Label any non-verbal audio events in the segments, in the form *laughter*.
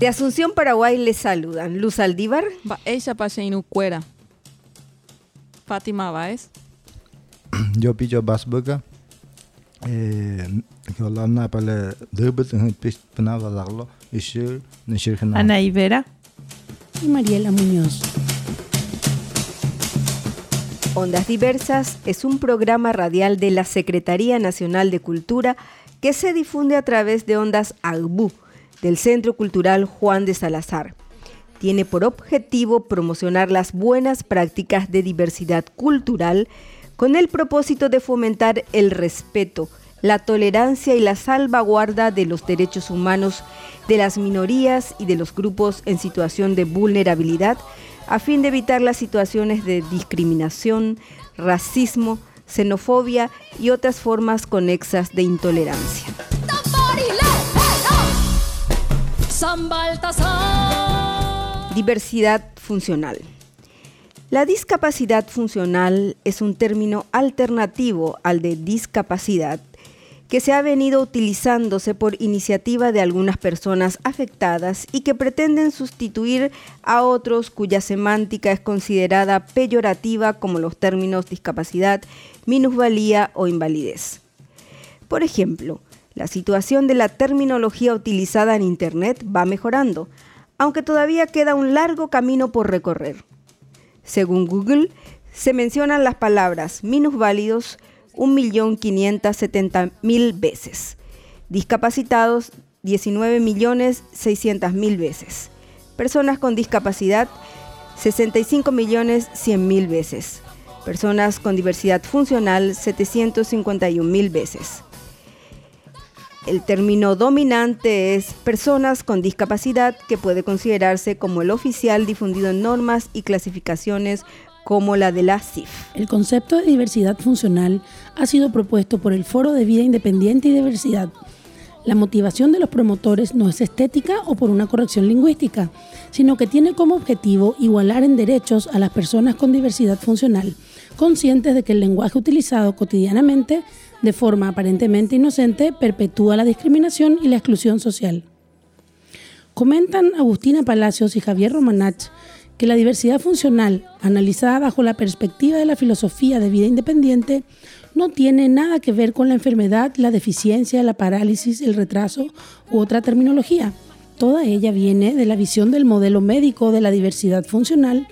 De Asunción, Paraguay, les saludan Luz Aldívar. Ella pasa inucuera. Fátima Báez. *clears throat* Yo pillo Basbuga. Eh, Ana Ibera. Y Mariela Muñoz. Ondas Diversas es un programa radial de la Secretaría Nacional de Cultura que se difunde a través de Ondas AGBU del Centro Cultural Juan de Salazar. Tiene por objetivo promocionar las buenas prácticas de diversidad cultural con el propósito de fomentar el respeto, la tolerancia y la salvaguarda de los derechos humanos de las minorías y de los grupos en situación de vulnerabilidad a fin de evitar las situaciones de discriminación, racismo, xenofobia y otras formas conexas de intolerancia. Diversidad funcional. La discapacidad funcional es un término alternativo al de discapacidad que se ha venido utilizándose por iniciativa de algunas personas afectadas y que pretenden sustituir a otros cuya semántica es considerada peyorativa como los términos discapacidad, minusvalía o invalidez. Por ejemplo, la situación de la terminología utilizada en Internet va mejorando, aunque todavía queda un largo camino por recorrer. Según Google, se mencionan las palabras minusválidos, 1.570.000 veces. Discapacitados, 19.600.000 veces. Personas con discapacidad, 65.100.000 veces. Personas con diversidad funcional, 751.000 veces. El término dominante es personas con discapacidad que puede considerarse como el oficial difundido en normas y clasificaciones como la de la CIF. El concepto de diversidad funcional ha sido propuesto por el Foro de Vida Independiente y Diversidad. La motivación de los promotores no es estética o por una corrección lingüística, sino que tiene como objetivo igualar en derechos a las personas con diversidad funcional, conscientes de que el lenguaje utilizado cotidianamente, de forma aparentemente inocente, perpetúa la discriminación y la exclusión social. Comentan Agustina Palacios y Javier Romanach que la diversidad funcional, analizada bajo la perspectiva de la filosofía de vida independiente, no tiene nada que ver con la enfermedad, la deficiencia, la parálisis, el retraso u otra terminología. Toda ella viene de la visión del modelo médico de la diversidad funcional,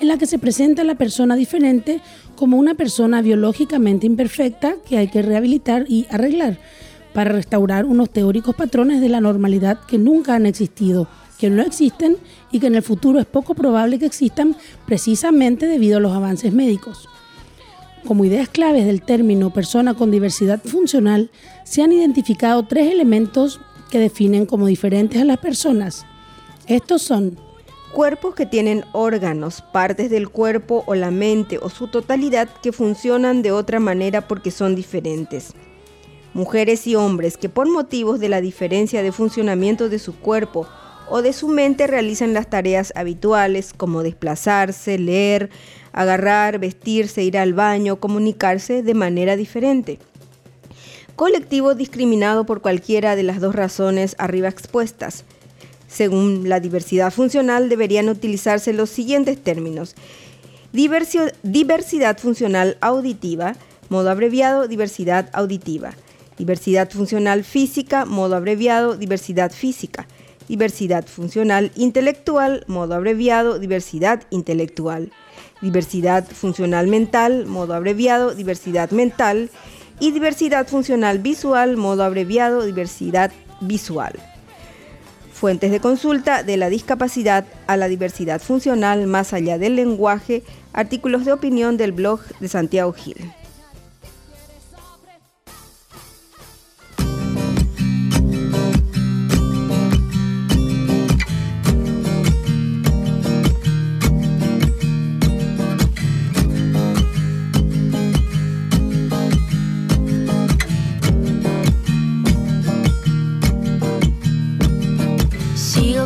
en la que se presenta la persona diferente como una persona biológicamente imperfecta que hay que rehabilitar y arreglar para restaurar unos teóricos patrones de la normalidad que nunca han existido que no existen y que en el futuro es poco probable que existan precisamente debido a los avances médicos. Como ideas claves del término persona con diversidad funcional, se han identificado tres elementos que definen como diferentes a las personas. Estos son cuerpos que tienen órganos, partes del cuerpo o la mente o su totalidad que funcionan de otra manera porque son diferentes. Mujeres y hombres que por motivos de la diferencia de funcionamiento de su cuerpo o de su mente realizan las tareas habituales como desplazarse, leer, agarrar, vestirse, ir al baño, comunicarse de manera diferente. Colectivo discriminado por cualquiera de las dos razones arriba expuestas. Según la diversidad funcional deberían utilizarse los siguientes términos. diversidad funcional auditiva, modo abreviado, diversidad auditiva. Diversidad funcional física, modo abreviado, diversidad física diversidad funcional intelectual, modo abreviado, diversidad intelectual, diversidad funcional mental, modo abreviado, diversidad mental, y diversidad funcional visual, modo abreviado, diversidad visual. Fuentes de consulta de la discapacidad a la diversidad funcional más allá del lenguaje, artículos de opinión del blog de Santiago Gil.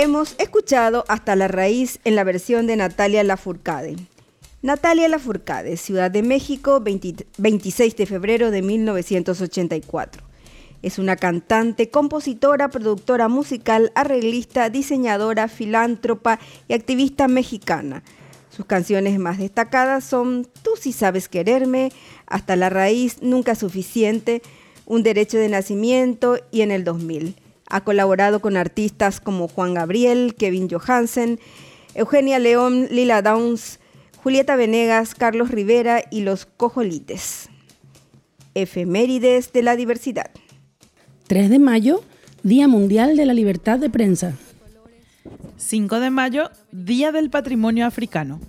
Hemos escuchado Hasta la raíz en la versión de Natalia Lafourcade. Natalia Lafourcade, Ciudad de México, 20 26 de febrero de 1984. Es una cantante, compositora, productora musical, arreglista, diseñadora, filántropa y activista mexicana. Sus canciones más destacadas son Tú si sabes quererme, Hasta la raíz, Nunca suficiente, Un derecho de nacimiento y en el 2000. Ha colaborado con artistas como Juan Gabriel, Kevin Johansen, Eugenia León, Lila Downs, Julieta Venegas, Carlos Rivera y los Cojolites. Efemérides de la diversidad. 3 de mayo, Día Mundial de la Libertad de Prensa. 5 de mayo, Día del Patrimonio Africano.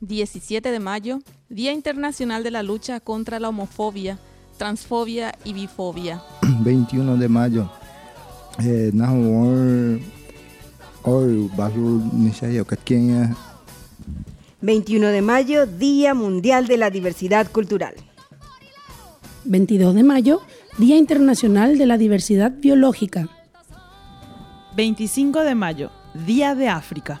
17 de mayo, Día Internacional de la Lucha contra la Homofobia, Transfobia y Bifobia. *clears throat* 21 de mayo. Eh, nahu or or basu nisaya katkenya 21 de mayo, Día Mundial de la Diversidad Cultural. 22 de mayo, Día Internacional de la Diversidad Biológica. 25 de mayo, Día de África.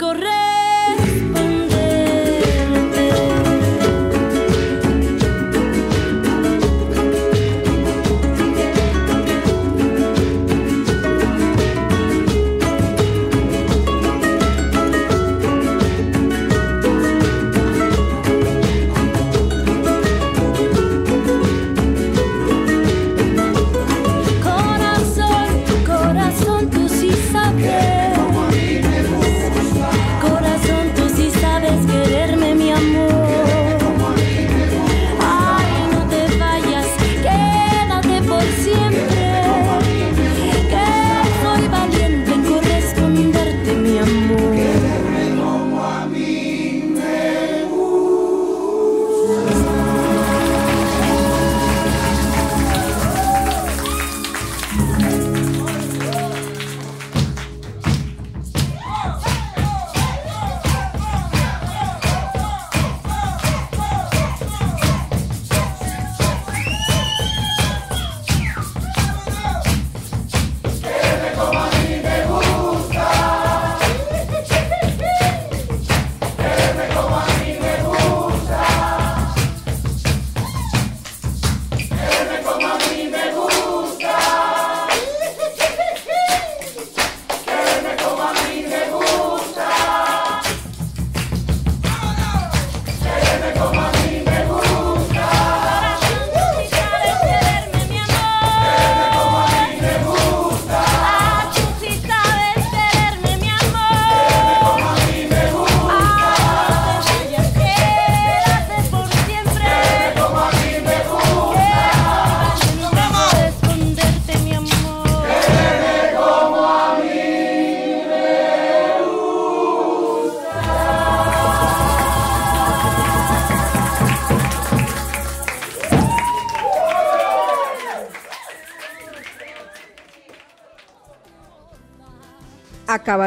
en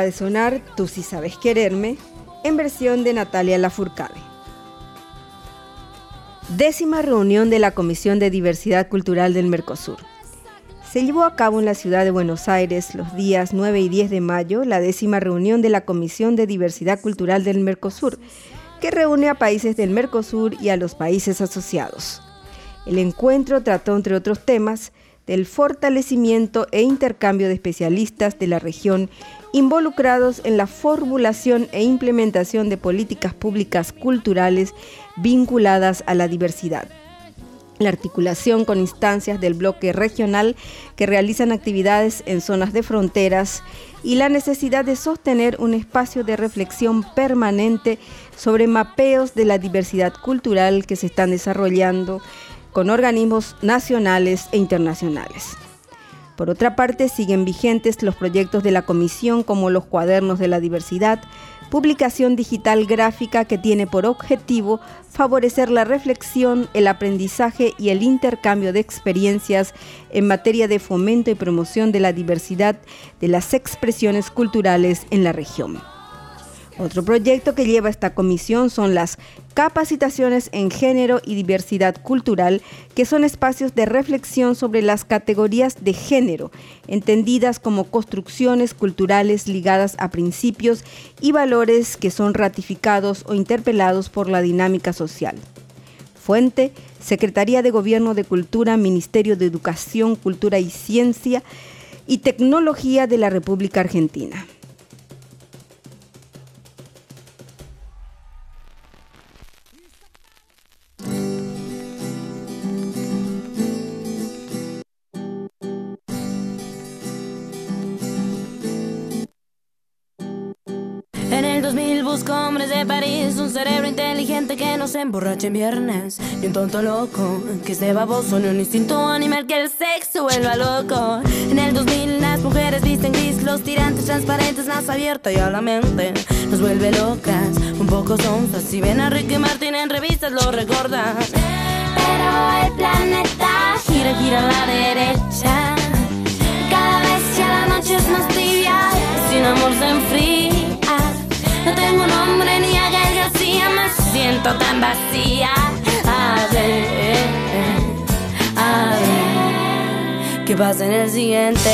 De sonar Tú si sabes quererme, en versión de Natalia Lafourcade. Décima reunión de la Comisión de Diversidad Cultural del Mercosur. Se llevó a cabo en la ciudad de Buenos Aires los días 9 y 10 de mayo la décima reunión de la Comisión de Diversidad Cultural del Mercosur, que reúne a países del Mercosur y a los países asociados. El encuentro trató, entre otros temas, del fortalecimiento e intercambio de especialistas de la región involucrados en la formulación e implementación de políticas públicas culturales vinculadas a la diversidad. La articulación con instancias del bloque regional que realizan actividades en zonas de fronteras y la necesidad de sostener un espacio de reflexión permanente sobre mapeos de la diversidad cultural que se están desarrollando con organismos nacionales e internacionales. Por otra parte, siguen vigentes los proyectos de la Comisión como los cuadernos de la diversidad, publicación digital gráfica que tiene por objetivo favorecer la reflexión, el aprendizaje y el intercambio de experiencias en materia de fomento y promoción de la diversidad de las expresiones culturales en la región. Otro proyecto que lleva esta comisión son las capacitaciones en género y diversidad cultural, que son espacios de reflexión sobre las categorías de género, entendidas como construcciones culturales ligadas a principios y valores que son ratificados o interpelados por la dinámica social. Fuente, Secretaría de Gobierno de Cultura, Ministerio de Educación, Cultura y Ciencia y Tecnología de la República Argentina. París, un cerebro inteligente que no se emborrache en viernes, ni un tonto loco que esté baboso, ni un instinto animal que el sexo vuelva loco. En el 2000 las mujeres visten gris, los tirantes transparentes, más abierta y a la mente nos vuelve locas, un poco sonzas. Si ven a Ricky Martin en revistas lo recordan. Pero el planeta gira, gira a la derecha. Cada vez ya la noche es más tibia, sin amor se enfría. Tengo nombre ni a García, me siento tan vacía. A ver, a ver, ¿qué pasa en el siguiente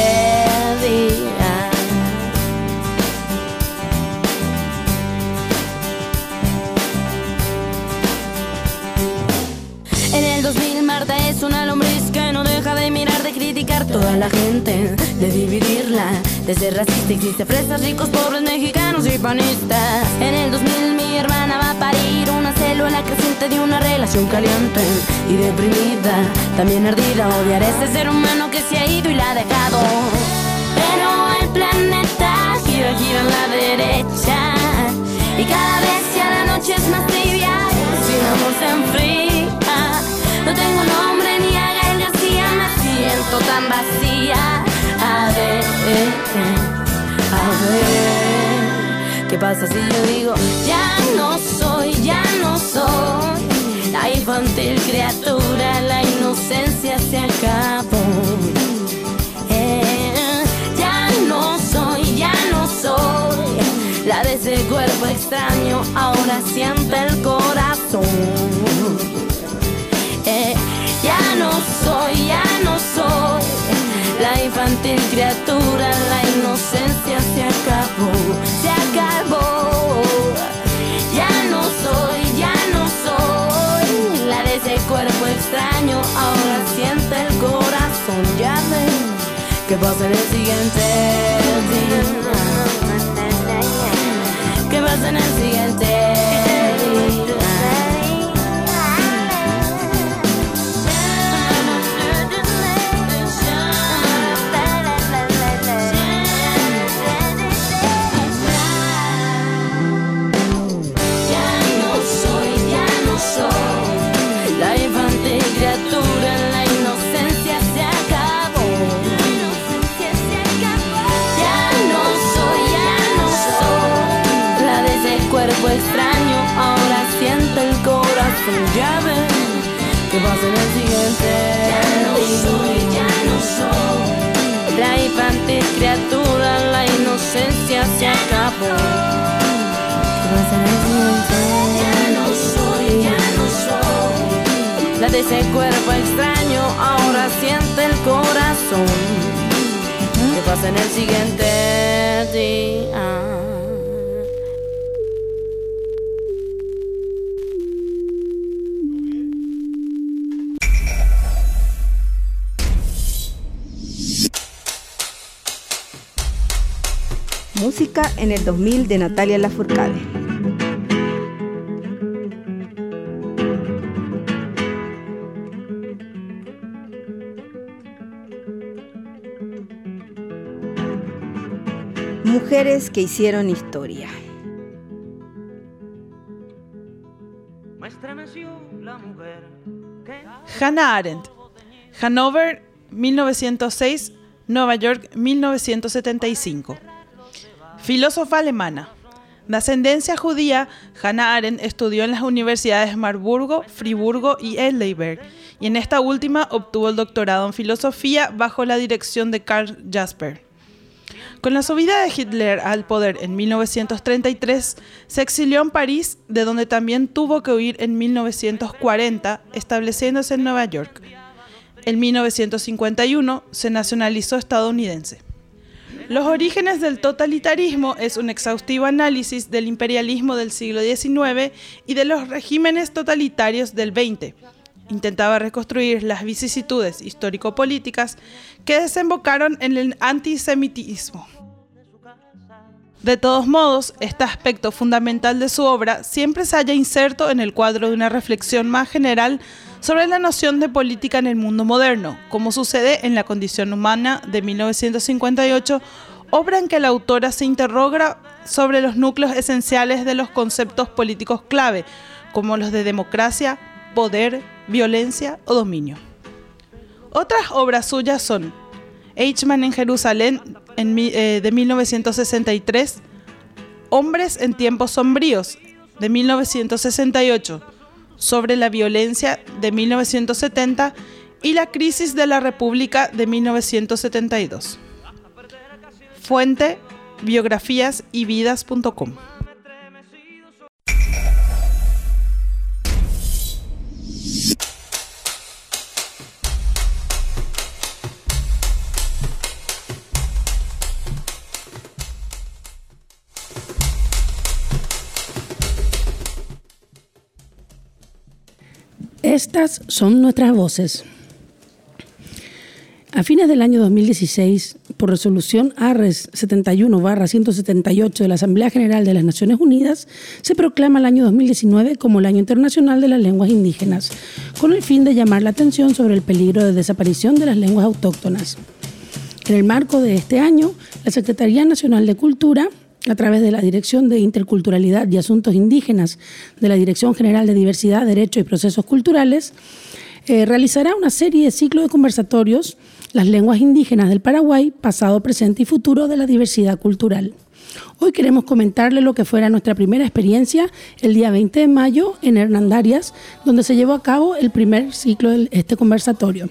día? En el 2000 Marta es una lombriz que no deja de mirar, de criticar toda la gente, de dividirla, de ser racista. Existe fresas, ricos, pobres, mexicanos y panistas. En el 2000 mi hermana va a parir una célula creciente de una relación caliente y deprimida, también ardida. Odiar a ese ser humano que se ha ido y la ha dejado. Pero el planeta gira, gira a la derecha y cada vez ya la noche es más tibia, sin amor se enfría. No tengo nombre ni a Gael García, me siento tan vacía. A ver, a ver, ¿qué pasa si yo digo ya no soy, ya no soy la infantil criatura, la inocencia se acabó. Eh, ya no soy, ya no soy la de ese cuerpo extraño, ahora siente el corazón. Eh, ya no soy, ya no soy la infantil criatura, la inocencia se acabó, se acabó. Ya no soy, ya no soy la de ese cuerpo extraño, ahora siente el corazón, ya ven qué pasa en el siguiente día. ¿Qué pasa en el siguiente corazón, ya ven que pasa en el siguiente. Ya no soy, ya no soy la infantil criatura, la inocencia se acabó. ¿Qué pasa en el siguiente? Ya no soy, ya no soy la de ese cuerpo extraño, ahora siente el corazón. ¿Qué pasa en el siguiente día? Música en el 2000 de Natalia Lafourcade. Mujeres que hicieron historia. Hannah Arendt, Hanover, 1906, Nueva York, 1975. Filósofa alemana. De ascendencia judía, Hannah Arendt estudió en las universidades Marburgo, Friburgo y Heidelberg, y en esta última obtuvo el doctorado en filosofía bajo la dirección de Karl Jasper. Con la subida de Hitler al poder en 1933, se exilió en París, de donde también tuvo que huir en 1940, estableciéndose en Nueva York. En 1951 se nacionalizó estadounidense. Los orígenes del totalitarismo es un exhaustivo análisis del imperialismo del siglo XIX y de los regímenes totalitarios del XX. Intentaba reconstruir las vicisitudes histórico-políticas que desembocaron en el antisemitismo. De todos modos, este aspecto fundamental de su obra siempre se halla inserto en el cuadro de una reflexión más general sobre la noción de política en el mundo moderno, como sucede en La condición humana de 1958, obra en que la autora se interroga sobre los núcleos esenciales de los conceptos políticos clave, como los de democracia, poder, violencia o dominio. Otras obras suyas son Eichmann en Jerusalén eh, de 1963, Hombres en tiempos sombríos de 1968, sobre la violencia de 1970 y la crisis de la República de 1972. Fuente, biografías y vidas.com. Estas son nuestras voces. A fines del año 2016, por resolución ARRES 71-178 de la Asamblea General de las Naciones Unidas, se proclama el año 2019 como el Año Internacional de las Lenguas Indígenas, con el fin de llamar la atención sobre el peligro de desaparición de las lenguas autóctonas. En el marco de este año, la Secretaría Nacional de Cultura a través de la Dirección de Interculturalidad y Asuntos Indígenas de la Dirección General de Diversidad, Derecho y Procesos Culturales, eh, realizará una serie de ciclos de conversatorios, las lenguas indígenas del Paraguay, pasado, presente y futuro de la diversidad cultural. Hoy queremos comentarle lo que fuera nuestra primera experiencia el día 20 de mayo en Hernandarias, donde se llevó a cabo el primer ciclo de este conversatorio.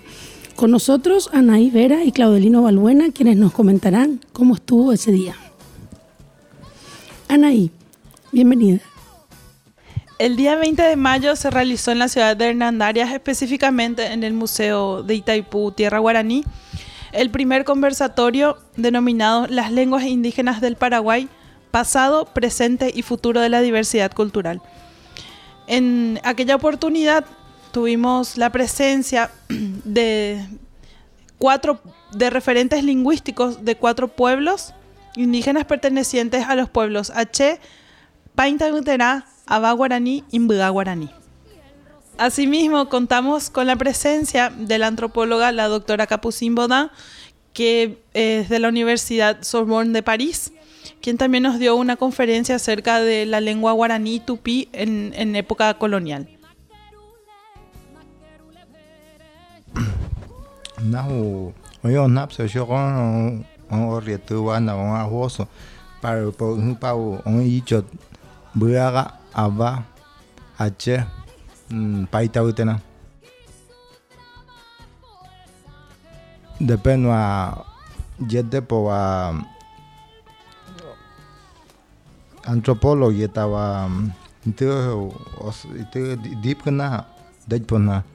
Con nosotros, Anaí Vera y Claudelino Balbuena, quienes nos comentarán cómo estuvo ese día. Anaí, bienvenida. El día 20 de mayo se realizó en la ciudad de Hernandarias, específicamente en el Museo de Itaipú, Tierra Guaraní, el primer conversatorio denominado Las lenguas indígenas del Paraguay, pasado, presente y futuro de la diversidad cultural. En aquella oportunidad tuvimos la presencia *clears throat* de cuatro de referentes lingüísticos de cuatro pueblos indígenas pertenecientes a los pueblos H, Paintaguterá, Abá Guaraní y Mbga Guaraní. Asimismo, contamos con la presencia de la antropóloga, la doctora Capucine Baudin, que es de la Universidad Sorbonne de París, quien también nos dio una conferencia acerca de la lengua guaraní tupí en, en época colonial. *clears throat* on o le tu wana on a hoso para po un pau on i cho buraga aba hache hmm, paita utena depende a jete po a antropologi tawa itu os itu deep kena daj pona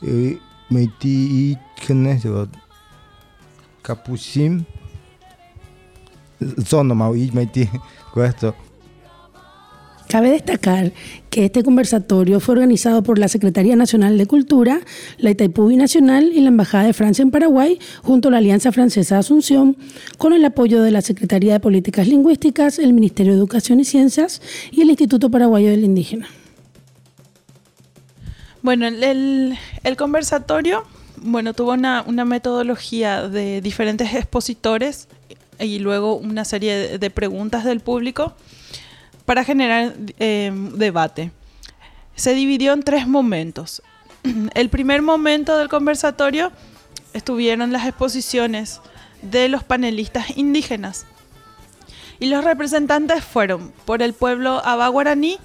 e meti i kena kapusim ti questo Cabe destacar que este conversatorio fue organizado por la Secretaría Nacional de Cultura, la Itaipú Nacional y la Embajada de Francia en Paraguay, junto a la Alianza Francesa de Asunción, con el apoyo de la Secretaría de Políticas Lingüísticas, el Ministerio de Educación y Ciencias y el Instituto Paraguayo del Indígena. Bueno, el, el- el conversatorio, bueno, tuvo una, una metodología de diferentes expositores y luego una serie de, preguntas del público para generar eh, debate. Se dividió en tres momentos. *clears throat* El primer momento del conversatorio estuvieron las exposiciones de los panelistas indígenas. Y los representantes fueron por el pueblo abaguaraní,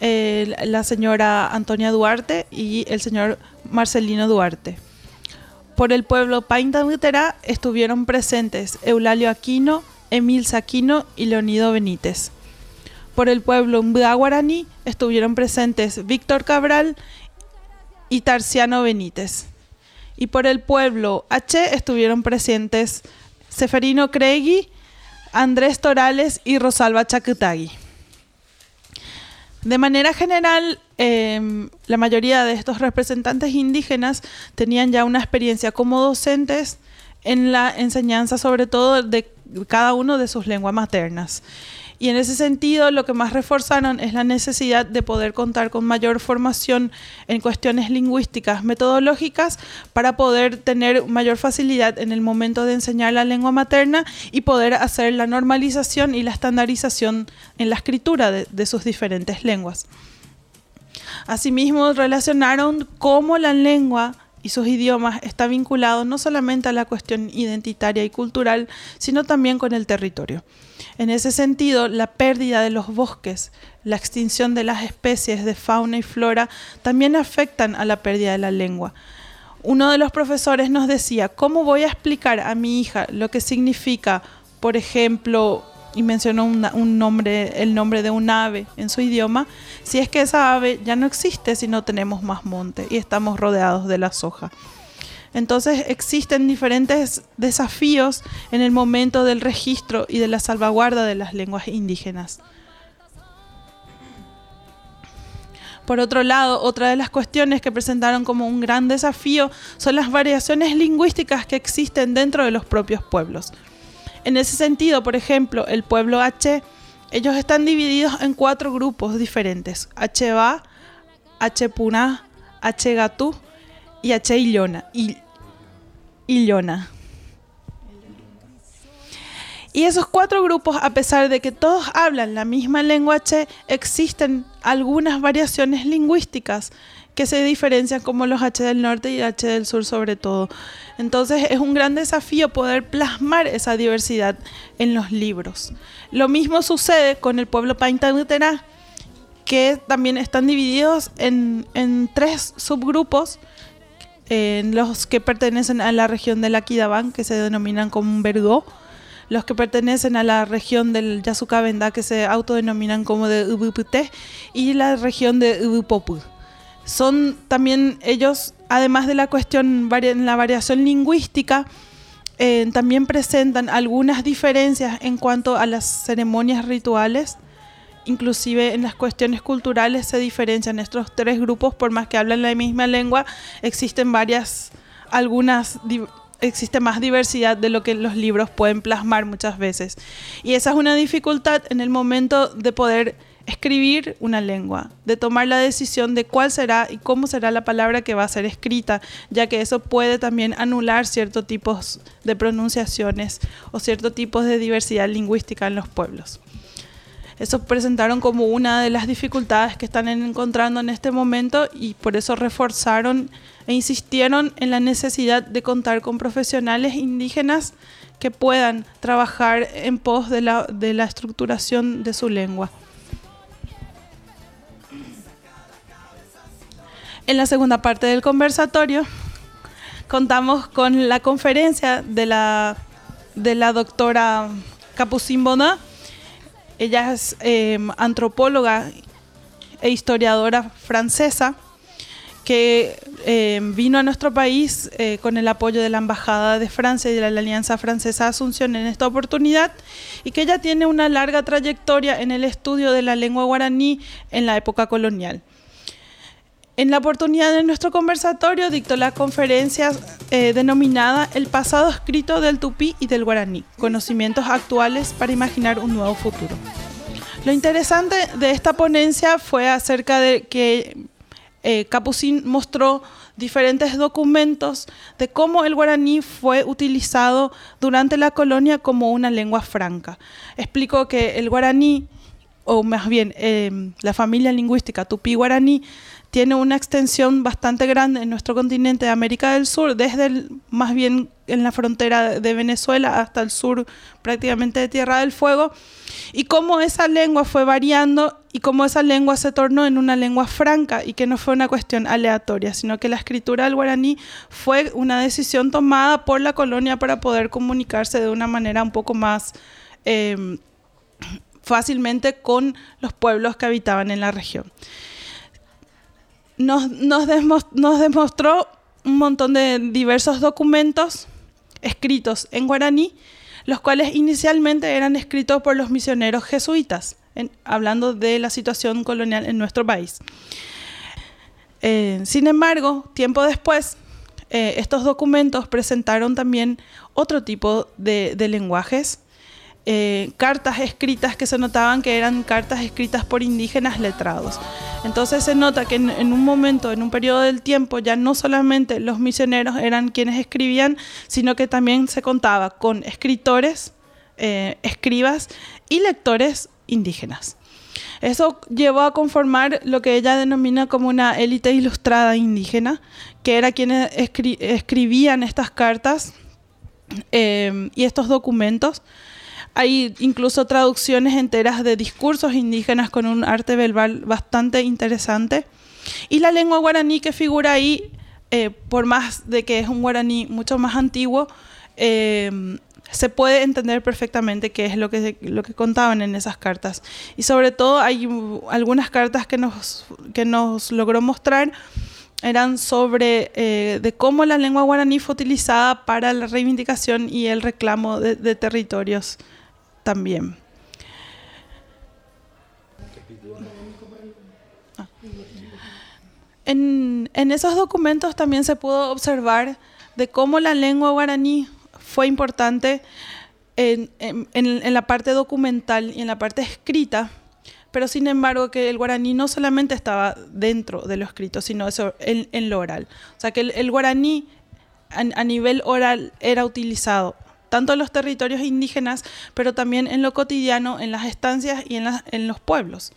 eh, la señora Antonia Duarte y el señor Marcelino Duarte. Por el pueblo Paintamuterá estuvieron presentes Eulalio Aquino, Emil Saquino y Leonido Benítez. Por el pueblo Mbá Guaraní estuvieron presentes Víctor Cabral y Tarciano Benítez. Y por el pueblo H estuvieron presentes Seferino Cregui, Andrés Torales y Rosalba Chacutagui. De manera general, eh, la mayoría de estos representantes indígenas tenían ya una experiencia como docentes en la enseñanza, sobre todo de cada uno de sus lenguas maternas. Y en ese sentido, lo que más reforzaron es la necesidad de poder contar con mayor formación en cuestiones lingüísticas, metodológicas, para poder tener mayor facilidad en el momento de enseñar la lengua materna y poder hacer la normalización y la estandarización en la escritura de, sus diferentes lenguas. Asimismo, relacionaron cómo la lengua y sus idiomas está vinculado no solamente a la cuestión identitaria y cultural, sino también con el territorio. En ese sentido, la pérdida de los bosques, la extinción de las especies de fauna y flora también afectan a la pérdida de la lengua. Uno de los profesores nos decía, ¿cómo voy a explicar a mi hija lo que significa, por ejemplo, y mencionó un nombre, el nombre de un ave en su idioma, si es que esa ave ya no existe si no tenemos más monte y estamos rodeados de la soja. Entonces existen diferentes desafíos en el momento del registro y de la salvaguarda de las lenguas indígenas. Por otro lado, otra de las cuestiones que presentaron como un gran desafío son las variaciones lingüísticas que existen dentro de los propios pueblos. En ese sentido, por ejemplo, el pueblo H, ellos están divididos en cuatro grupos diferentes: H-Ba, H-Puna, H-Gatú y H-Illona. Y, Illona. Y esos cuatro grupos, a pesar de que todos hablan la misma lengua H, existen algunas variaciones lingüísticas que se diferencian como los H del norte y H del sur sobre todo. Entonces es un gran desafío poder plasmar esa diversidad en los libros. Lo mismo sucede con el pueblo Paintamuterá, que también están divididos en, tres subgrupos, en los que pertenecen a la región del Aquidabán, que se denominan como un los que pertenecen a la región del Yasucabendá, que se autodenominan como de Ubuputé, y la región de Ubupopu. Son también ellos, además de la cuestión, en la variación lingüística, eh, también presentan algunas diferencias en cuanto a las ceremonias rituales, inclusive en las cuestiones culturales se diferencian estos tres grupos, por más que hablan la misma lengua, existen varias, algunas, existe más diversidad de lo que los libros pueden plasmar muchas veces. Y esa es una dificultad en el momento de poder escribir una lengua, de tomar la decisión de cuál será y cómo será la palabra que va a ser escrita, ya que eso puede también anular ciertos tipos de pronunciaciones o ciertos tipos de diversidad lingüística en los pueblos. Eso presentaron como una de las dificultades que están encontrando en este momento y por eso reforzaron e insistieron en la necesidad de contar con profesionales indígenas que puedan trabajar en pos de la, de la estructuración de su lengua. En la segunda parte del conversatorio contamos con la conferencia de la, de la doctora Capucín Boná. Ella es eh, antropóloga e historiadora francesa que eh, vino a nuestro país eh, con el apoyo de la Embajada de Francia y de la Alianza Francesa Asunción en esta oportunidad y que ella tiene una larga trayectoria en el estudio de la lengua guaraní en la época colonial. En la oportunidad de nuestro conversatorio dictó la conferencia eh, denominada El pasado escrito del tupí y del guaraní, conocimientos actuales para imaginar un nuevo futuro. Lo interesante de esta ponencia fue acerca de que eh, Capucín mostró diferentes documentos de cómo el guaraní fue utilizado durante la colonia como una lengua franca. Explicó que el guaraní, o más bien eh, la familia lingüística tupí-guaraní, tiene una extensión bastante grande en nuestro continente de América del Sur, desde más bien en la frontera de Venezuela hasta el sur prácticamente de Tierra del Fuego, y cómo esa lengua fue variando y cómo esa lengua se tornó en una lengua franca y que no fue una cuestión aleatoria, sino que la escritura del guaraní fue una decisión tomada por la colonia para poder comunicarse de una manera un poco más... Eh, fácilmente con los pueblos que habitaban en la región nos, demostró un montón de diversos documentos escritos en guaraní, los cuales inicialmente eran escritos por los misioneros jesuitas, hablando de la situación colonial en nuestro país. Eh, sin embargo, tiempo después, eh, estos documentos presentaron también otro tipo de lenguajes eh, cartas escritas que se notaban que eran cartas escritas por indígenas letrados. Entonces se nota que en, un momento, en un periodo del tiempo, ya no solamente los misioneros eran quienes escribían, sino que también se contaba con escritores, eh, escribas y lectores indígenas. Eso llevó a conformar lo que ella denomina como una élite ilustrada indígena, que era quienes escribían estas cartas eh, y estos documentos hay incluso traducciones enteras de discursos indígenas con un arte verbal bastante interesante. Y la lengua guaraní que figura ahí, eh, por más de que es un guaraní mucho más antiguo, eh, se puede entender perfectamente qué es lo que, lo que contaban en esas cartas. Y sobre todo hay algunas cartas que nos, que nos logró mostrar eran sobre eh, de cómo la lengua guaraní fue utilizada para la reivindicación y el reclamo de territorios también. Ah. En, esos documentos también se pudo observar de cómo la lengua guaraní fue importante en, la parte documental y en la parte escrita, pero sin embargo que el guaraní no solamente estaba dentro de lo escrito, sino eso, en, lo oral. O sea que el, guaraní a nivel oral era utilizado tanto en los territorios indígenas, pero también en lo cotidiano, en las estancias y en, los pueblos.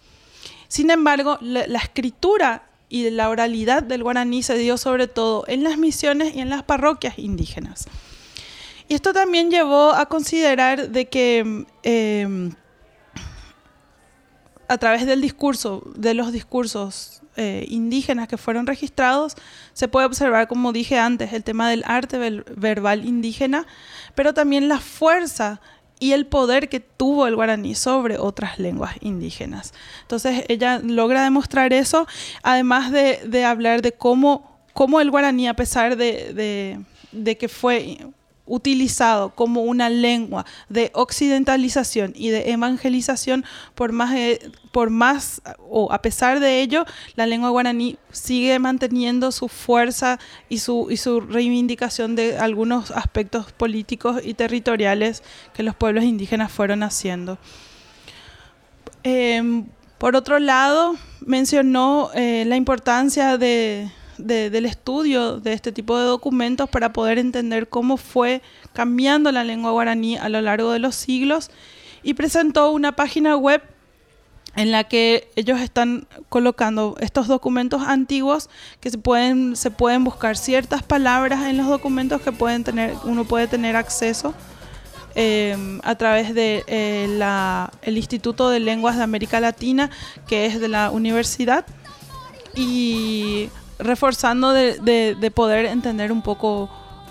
Sin embargo, la, escritura y la oralidad del guaraní se dio sobre todo en las misiones y en las parroquias indígenas. Y esto también llevó a considerar de que em, a través del discurso, de los discursos eh, indígenas que fueron registrados, se puede observar, como dije antes, el tema del arte verbal indígena, pero también la fuerza y el poder que tuvo el guaraní sobre otras lenguas indígenas. Entonces ella logra demostrar eso, además de, hablar de cómo, cómo, el guaraní, a pesar de, de que fue utilizado como una lengua de occidentalización y de evangelización, por más, eh, por más o a pesar de ello, la lengua guaraní sigue manteniendo su fuerza y su, y su reivindicación de algunos aspectos políticos y territoriales que los pueblos indígenas fueron haciendo. Em, por otro lado, mencionó eh, la importancia de, del estudio de este tipo de documentos para poder entender cómo fue cambiando la lengua guaraní a lo largo de los siglos y presentó una página web en la que ellos están colocando estos documentos antiguos que se pueden, se pueden buscar ciertas palabras en los documentos que pueden tener, uno puede tener acceso eh, a través de eh, Instituto de Lenguas de América Latina, que es de la universidad. Y reforzando de, poder entender un poco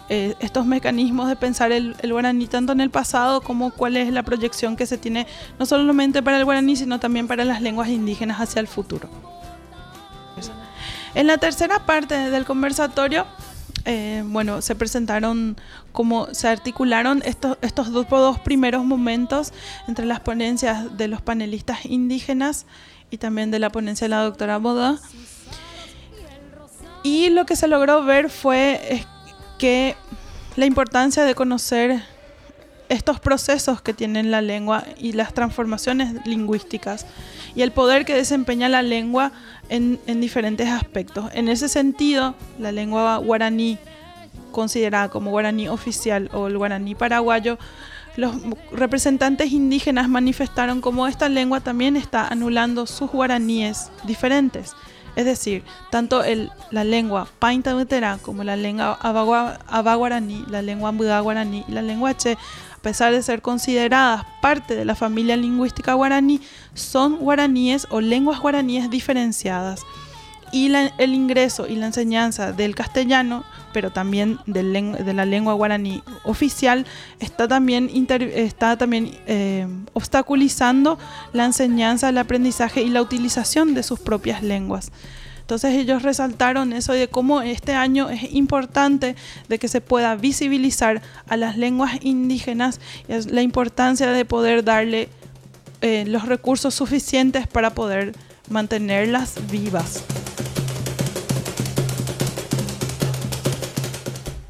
eh, estos mecanismos de pensar el, guaraní tanto en el pasado como cuál es la proyección que se tiene no solamente para el guaraní, sino también para las lenguas indígenas hacia el futuro. En la tercera parte del conversatorio, eh, bueno, se presentaron como se articularon estos, estos dos, dos primeros momentos entre las ponencias de los panelistas indígenas y también de la ponencia de la doctora Boda. Y lo que se logró ver fue es que la importancia de conocer estos procesos que tienen la lengua y las transformaciones lingüísticas y el poder que desempeña la lengua en, en diferentes aspectos. En ese sentido, la lengua guaraní, considerada como guaraní oficial o el guaraní paraguayo, los representantes indígenas manifestaron como esta lengua también está anulando sus guaraníes diferentes. Es decir, tanto el, la lengua paintautera como la lengua abaguaraní, la lengua ambudá guaraní y la lengua che, a pesar de ser consideradas parte de la familia lingüística guaraní, son guaraníes o lenguas guaraníes diferenciadas. Y el ingreso y la enseñanza del castellano, pero también del de la lengua guaraní oficial, está también, está también eh, obstaculizando la enseñanza, el aprendizaje y la utilización de sus propias lenguas. Entonces ellos resaltaron eso de cómo este año es importante de que se pueda visibilizar a las lenguas indígenas y la importancia de poder darle eh, los recursos suficientes para poder mantenerlas vivas.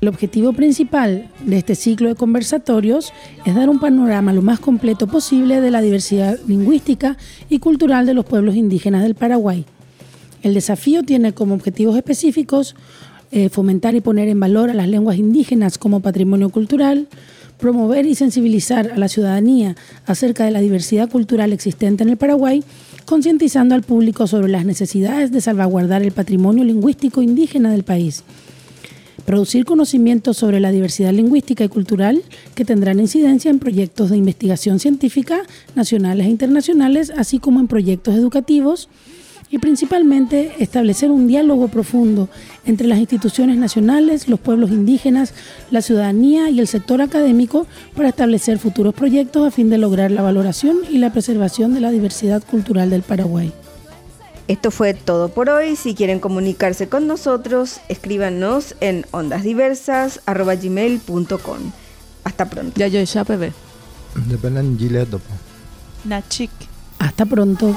El objetivo principal de este ciclo de conversatorios es dar un panorama lo más completo posible de la diversidad lingüística y cultural de los pueblos indígenas del Paraguay. El desafío tiene como objetivos específicos eh, fomentar y poner en valor a las lenguas indígenas como patrimonio cultural, promover y sensibilizar a la ciudadanía acerca de la diversidad cultural existente en el Paraguay, concientizando al público sobre las necesidades de salvaguardar el patrimonio lingüístico indígena del país producir conocimientos sobre la diversidad lingüística y cultural que tendrán incidencia en proyectos de investigación científica nacionales e internacionales, así como en proyectos educativos, y principalmente establecer un diálogo profundo entre las instituciones nacionales, los pueblos indígenas, la ciudadanía y el sector académico para establecer futuros proyectos a fin de lograr la valoración y la preservación de la diversidad cultural del Paraguay. Esto fue todo por hoy. Si quieren comunicarse con nosotros, escríbanos en ondasdiversas.gmail.com. Hasta pronto. Ya yo ya bebé. Dependen gilet Nachik. Hasta pronto.